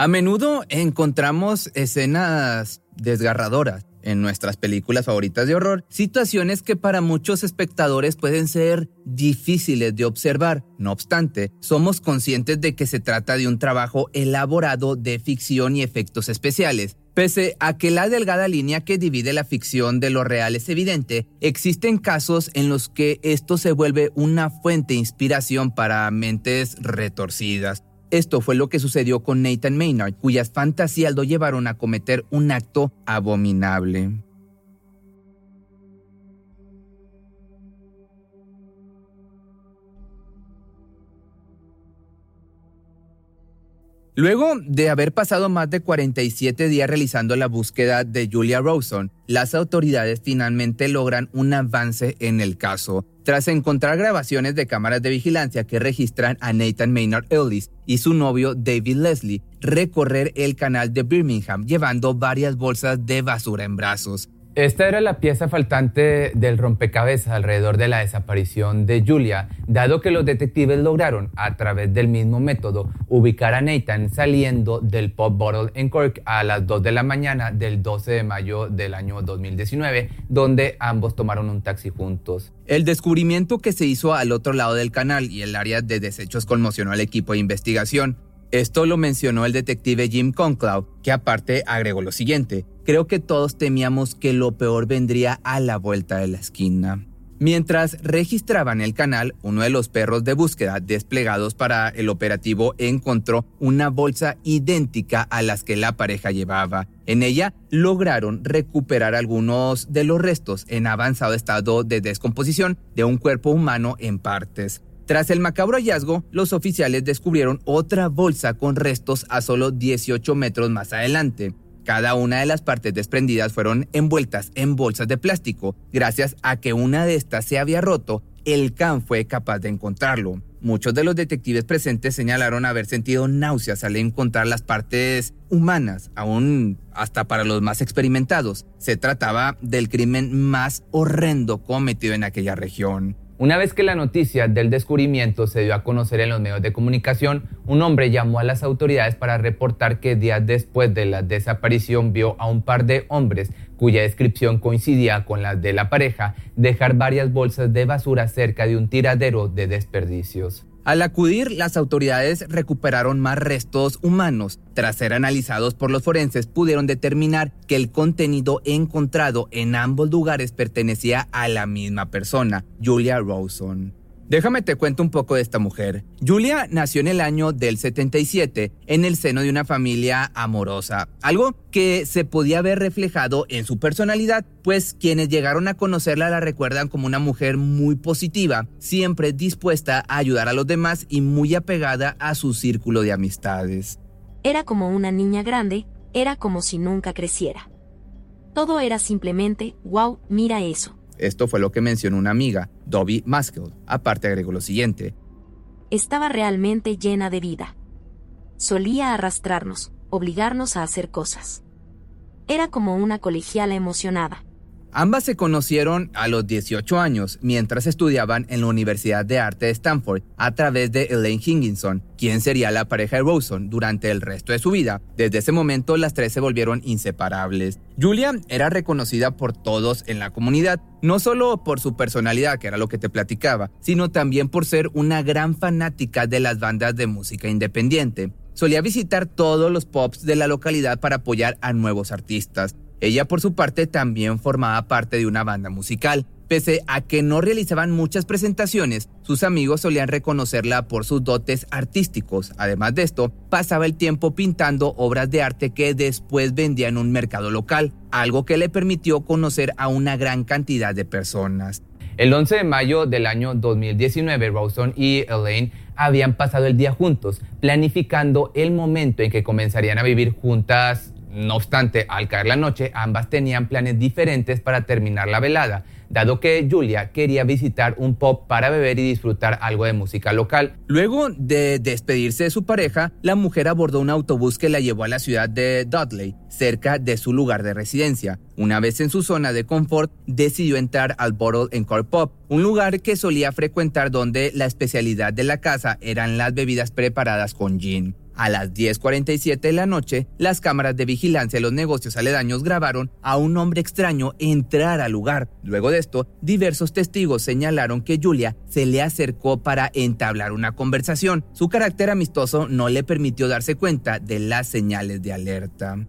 A menudo encontramos escenas desgarradoras en nuestras películas favoritas de horror, situaciones que para muchos espectadores pueden ser difíciles de observar. No obstante, somos conscientes de que se trata de un trabajo elaborado de ficción y efectos especiales. Pese a que la delgada línea que divide la ficción de lo real es evidente, existen casos en los que esto se vuelve una fuente de inspiración para mentes retorcidas. Esto fue lo que sucedió con Nathan Maynard, cuyas fantasías lo llevaron a cometer un acto abominable. Luego de haber pasado más de 47 días realizando la búsqueda de Julia Rawson, las autoridades finalmente logran un avance en el caso, tras encontrar grabaciones de cámaras de vigilancia que registran a Nathan Maynard Ellis y su novio David Leslie recorrer el canal de Birmingham llevando varias bolsas de basura en brazos. Esta era la pieza faltante del rompecabezas alrededor de la desaparición de Julia, dado que los detectives lograron, a través del mismo método, ubicar a Nathan saliendo del Pop Bottle en Cork a las 2 de la mañana del 12 de mayo del año 2019, donde ambos tomaron un taxi juntos. El descubrimiento que se hizo al otro lado del canal y el área de desechos conmocionó al equipo de investigación. Esto lo mencionó el detective Jim Conclaw, que aparte agregó lo siguiente, creo que todos temíamos que lo peor vendría a la vuelta de la esquina. Mientras registraban el canal, uno de los perros de búsqueda desplegados para el operativo encontró una bolsa idéntica a las que la pareja llevaba. En ella lograron recuperar algunos de los restos en avanzado estado de descomposición de un cuerpo humano en partes. Tras el macabro hallazgo, los oficiales descubrieron otra bolsa con restos a solo 18 metros más adelante. Cada una de las partes desprendidas fueron envueltas en bolsas de plástico. Gracias a que una de estas se había roto, el can fue capaz de encontrarlo. Muchos de los detectives presentes señalaron haber sentido náuseas al encontrar las partes humanas, aún hasta para los más experimentados. Se trataba del crimen más horrendo cometido en aquella región. Una vez que la noticia del descubrimiento se dio a conocer en los medios de comunicación, un hombre llamó a las autoridades para reportar que días después de la desaparición vio a un par de hombres cuya descripción coincidía con la de la pareja dejar varias bolsas de basura cerca de un tiradero de desperdicios. Al acudir, las autoridades recuperaron más restos humanos. Tras ser analizados por los forenses, pudieron determinar que el contenido encontrado en ambos lugares pertenecía a la misma persona, Julia Rawson. Déjame te cuento un poco de esta mujer. Julia nació en el año del 77 en el seno de una familia amorosa, algo que se podía ver reflejado en su personalidad, pues quienes llegaron a conocerla la recuerdan como una mujer muy positiva, siempre dispuesta a ayudar a los demás y muy apegada a su círculo de amistades. Era como una niña grande, era como si nunca creciera. Todo era simplemente, wow, mira eso. Esto fue lo que mencionó una amiga, Dobby Maskell. Aparte agregó lo siguiente. Estaba realmente llena de vida. Solía arrastrarnos, obligarnos a hacer cosas. Era como una colegiala emocionada. Ambas se conocieron a los 18 años mientras estudiaban en la Universidad de Arte de Stanford a través de Elaine Higginson, quien sería la pareja de Rawson durante el resto de su vida. Desde ese momento las tres se volvieron inseparables. Julia era reconocida por todos en la comunidad, no solo por su personalidad, que era lo que te platicaba, sino también por ser una gran fanática de las bandas de música independiente. Solía visitar todos los pops de la localidad para apoyar a nuevos artistas. Ella por su parte también formaba parte de una banda musical. Pese a que no realizaban muchas presentaciones, sus amigos solían reconocerla por sus dotes artísticos. Además de esto, pasaba el tiempo pintando obras de arte que después vendía en un mercado local, algo que le permitió conocer a una gran cantidad de personas. El 11 de mayo del año 2019, Rawson y Elaine habían pasado el día juntos, planificando el momento en que comenzarían a vivir juntas. No obstante, al caer la noche, ambas tenían planes diferentes para terminar la velada, dado que Julia quería visitar un pub para beber y disfrutar algo de música local. Luego de despedirse de su pareja, la mujer abordó un autobús que la llevó a la ciudad de Dudley, cerca de su lugar de residencia. Una vez en su zona de confort, decidió entrar al Bottle and Car Pub, un lugar que solía frecuentar donde la especialidad de la casa eran las bebidas preparadas con gin. A las 10.47 de la noche, las cámaras de vigilancia de los negocios aledaños grabaron a un hombre extraño entrar al lugar. Luego de esto, diversos testigos señalaron que Julia se le acercó para entablar una conversación. Su carácter amistoso no le permitió darse cuenta de las señales de alerta.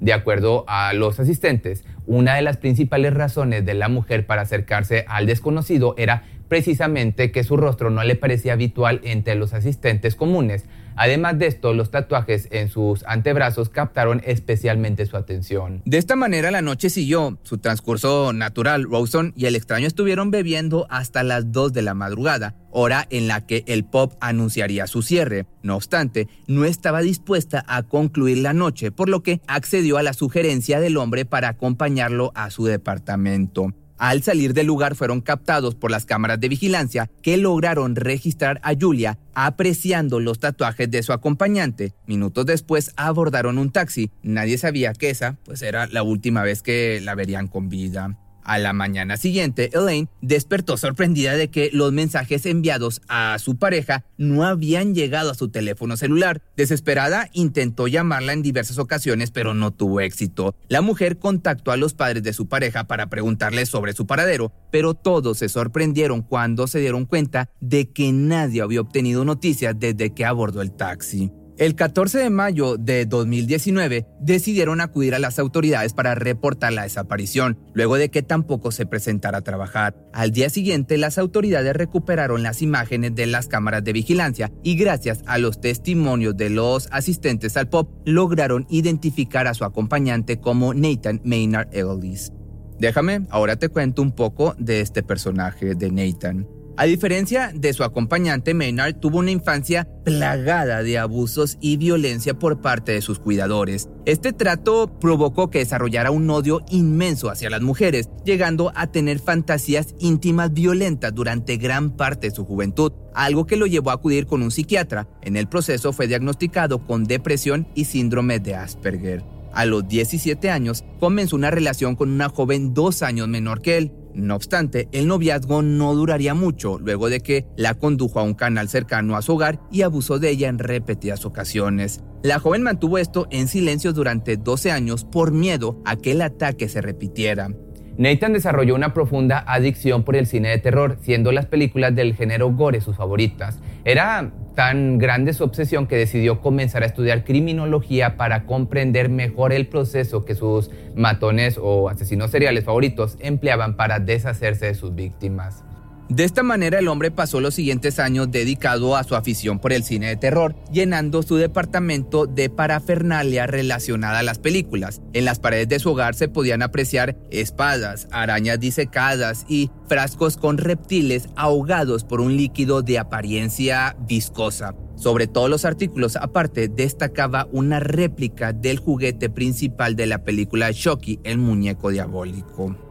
De acuerdo a los asistentes, una de las principales razones de la mujer para acercarse al desconocido era precisamente que su rostro no le parecía habitual entre los asistentes comunes, Además de esto, los tatuajes en sus antebrazos captaron especialmente su atención. De esta manera la noche siguió su transcurso natural. Rawson y el extraño estuvieron bebiendo hasta las 2 de la madrugada, hora en la que el pop anunciaría su cierre. No obstante, no estaba dispuesta a concluir la noche, por lo que accedió a la sugerencia del hombre para acompañarlo a su departamento. Al salir del lugar fueron captados por las cámaras de vigilancia que lograron registrar a Julia apreciando los tatuajes de su acompañante. Minutos después abordaron un taxi. Nadie sabía que esa pues era la última vez que la verían con vida. A la mañana siguiente, Elaine despertó sorprendida de que los mensajes enviados a su pareja no habían llegado a su teléfono celular. Desesperada, intentó llamarla en diversas ocasiones, pero no tuvo éxito. La mujer contactó a los padres de su pareja para preguntarles sobre su paradero, pero todos se sorprendieron cuando se dieron cuenta de que nadie había obtenido noticias desde que abordó el taxi. El 14 de mayo de 2019 decidieron acudir a las autoridades para reportar la desaparición, luego de que tampoco se presentara a trabajar. Al día siguiente, las autoridades recuperaron las imágenes de las cámaras de vigilancia y gracias a los testimonios de los asistentes al pop, lograron identificar a su acompañante como Nathan Maynard Ellis. Déjame, ahora te cuento un poco de este personaje de Nathan. A diferencia de su acompañante, Maynard tuvo una infancia plagada de abusos y violencia por parte de sus cuidadores. Este trato provocó que desarrollara un odio inmenso hacia las mujeres, llegando a tener fantasías íntimas violentas durante gran parte de su juventud, algo que lo llevó a acudir con un psiquiatra. En el proceso fue diagnosticado con depresión y síndrome de Asperger. A los 17 años comenzó una relación con una joven dos años menor que él. No obstante, el noviazgo no duraría mucho luego de que la condujo a un canal cercano a su hogar y abusó de ella en repetidas ocasiones. La joven mantuvo esto en silencio durante 12 años por miedo a que el ataque se repitiera. Nathan desarrolló una profunda adicción por el cine de terror, siendo las películas del género gore sus favoritas. Era tan grande su obsesión que decidió comenzar a estudiar criminología para comprender mejor el proceso que sus matones o asesinos seriales favoritos empleaban para deshacerse de sus víctimas. De esta manera el hombre pasó los siguientes años dedicado a su afición por el cine de terror, llenando su departamento de parafernalia relacionada a las películas. En las paredes de su hogar se podían apreciar espadas, arañas disecadas y frascos con reptiles ahogados por un líquido de apariencia viscosa. Sobre todos los artículos, aparte, destacaba una réplica del juguete principal de la película Shocky, el muñeco diabólico.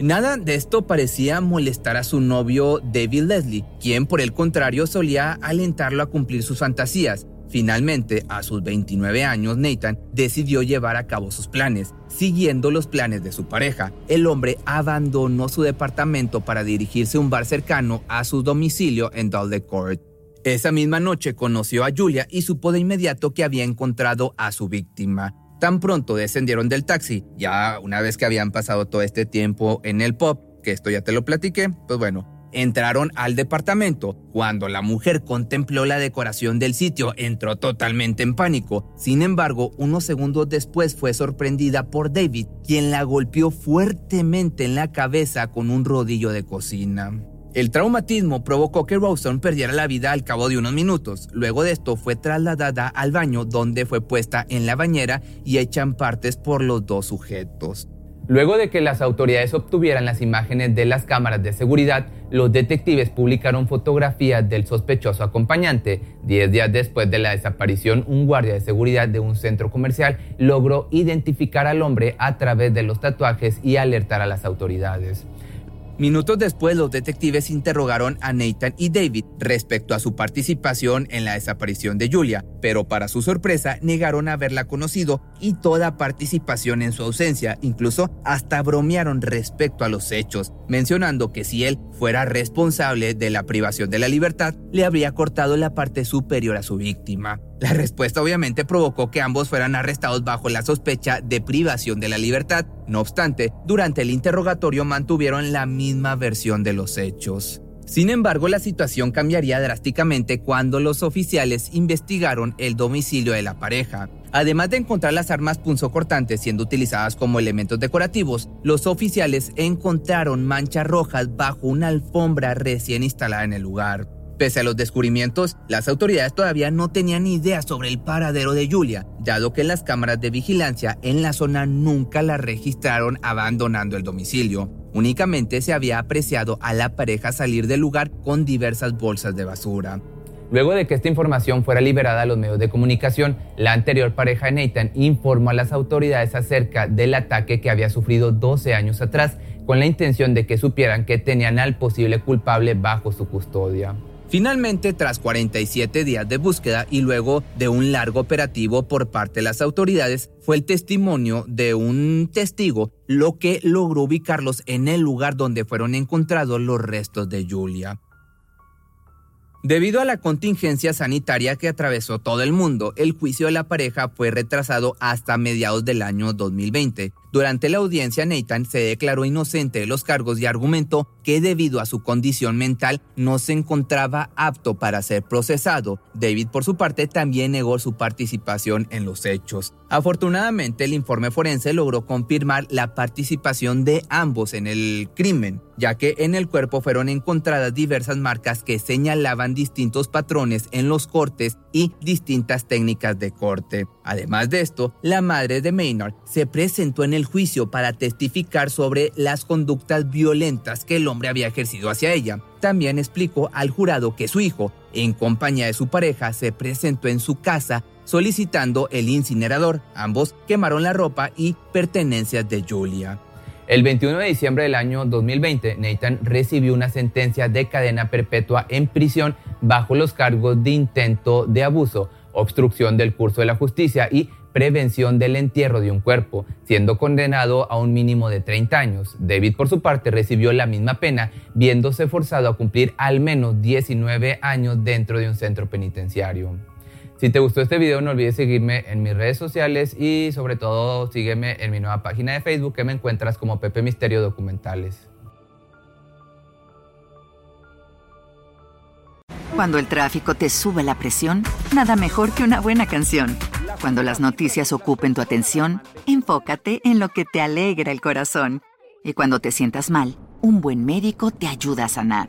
Nada de esto parecía molestar a su novio David Leslie, quien por el contrario solía alentarlo a cumplir sus fantasías. Finalmente, a sus 29 años, Nathan decidió llevar a cabo sus planes. Siguiendo los planes de su pareja, el hombre abandonó su departamento para dirigirse a un bar cercano a su domicilio en Dudley Court. Esa misma noche conoció a Julia y supo de inmediato que había encontrado a su víctima. Tan pronto descendieron del taxi, ya una vez que habían pasado todo este tiempo en el pop, que esto ya te lo platiqué, pues bueno, entraron al departamento. Cuando la mujer contempló la decoración del sitio, entró totalmente en pánico. Sin embargo, unos segundos después fue sorprendida por David, quien la golpeó fuertemente en la cabeza con un rodillo de cocina. El traumatismo provocó que Rawson perdiera la vida al cabo de unos minutos. Luego de esto fue trasladada al baño donde fue puesta en la bañera y hecha en partes por los dos sujetos. Luego de que las autoridades obtuvieran las imágenes de las cámaras de seguridad, los detectives publicaron fotografías del sospechoso acompañante. Diez días después de la desaparición, un guardia de seguridad de un centro comercial logró identificar al hombre a través de los tatuajes y alertar a las autoridades. Minutos después, los detectives interrogaron a Nathan y David respecto a su participación en la desaparición de Julia, pero para su sorpresa negaron haberla conocido y toda participación en su ausencia, incluso hasta bromearon respecto a los hechos, mencionando que si él fuera responsable de la privación de la libertad, le habría cortado la parte superior a su víctima. La respuesta obviamente provocó que ambos fueran arrestados bajo la sospecha de privación de la libertad. No obstante, durante el interrogatorio mantuvieron la misma versión de los hechos. Sin embargo, la situación cambiaría drásticamente cuando los oficiales investigaron el domicilio de la pareja. Además de encontrar las armas punzocortantes siendo utilizadas como elementos decorativos, los oficiales encontraron manchas rojas bajo una alfombra recién instalada en el lugar. Pese a los descubrimientos, las autoridades todavía no tenían idea sobre el paradero de Julia, dado que las cámaras de vigilancia en la zona nunca la registraron abandonando el domicilio. Únicamente se había apreciado a la pareja salir del lugar con diversas bolsas de basura. Luego de que esta información fuera liberada a los medios de comunicación, la anterior pareja de Nathan informó a las autoridades acerca del ataque que había sufrido 12 años atrás, con la intención de que supieran que tenían al posible culpable bajo su custodia. Finalmente, tras 47 días de búsqueda y luego de un largo operativo por parte de las autoridades, fue el testimonio de un testigo lo que logró ubicarlos en el lugar donde fueron encontrados los restos de Julia. Debido a la contingencia sanitaria que atravesó todo el mundo, el juicio de la pareja fue retrasado hasta mediados del año 2020. Durante la audiencia, Nathan se declaró inocente de los cargos y argumentó que debido a su condición mental no se encontraba apto para ser procesado. David, por su parte, también negó su participación en los hechos. Afortunadamente, el informe forense logró confirmar la participación de ambos en el crimen, ya que en el cuerpo fueron encontradas diversas marcas que señalaban distintos patrones en los cortes y distintas técnicas de corte. Además de esto, la madre de Maynard se presentó en el juicio para testificar sobre las conductas violentas que el hombre había ejercido hacia ella. También explicó al jurado que su hijo, en compañía de su pareja, se presentó en su casa solicitando el incinerador. Ambos quemaron la ropa y pertenencias de Julia. El 21 de diciembre del año 2020, Nathan recibió una sentencia de cadena perpetua en prisión bajo los cargos de intento de abuso, obstrucción del curso de la justicia y prevención del entierro de un cuerpo, siendo condenado a un mínimo de 30 años. David, por su parte, recibió la misma pena, viéndose forzado a cumplir al menos 19 años dentro de un centro penitenciario. Si te gustó este video no olvides seguirme en mis redes sociales y sobre todo sígueme en mi nueva página de Facebook que me encuentras como Pepe Misterio Documentales. Cuando el tráfico te sube la presión, nada mejor que una buena canción. Cuando las noticias ocupen tu atención, enfócate en lo que te alegra el corazón. Y cuando te sientas mal, un buen médico te ayuda a sanar.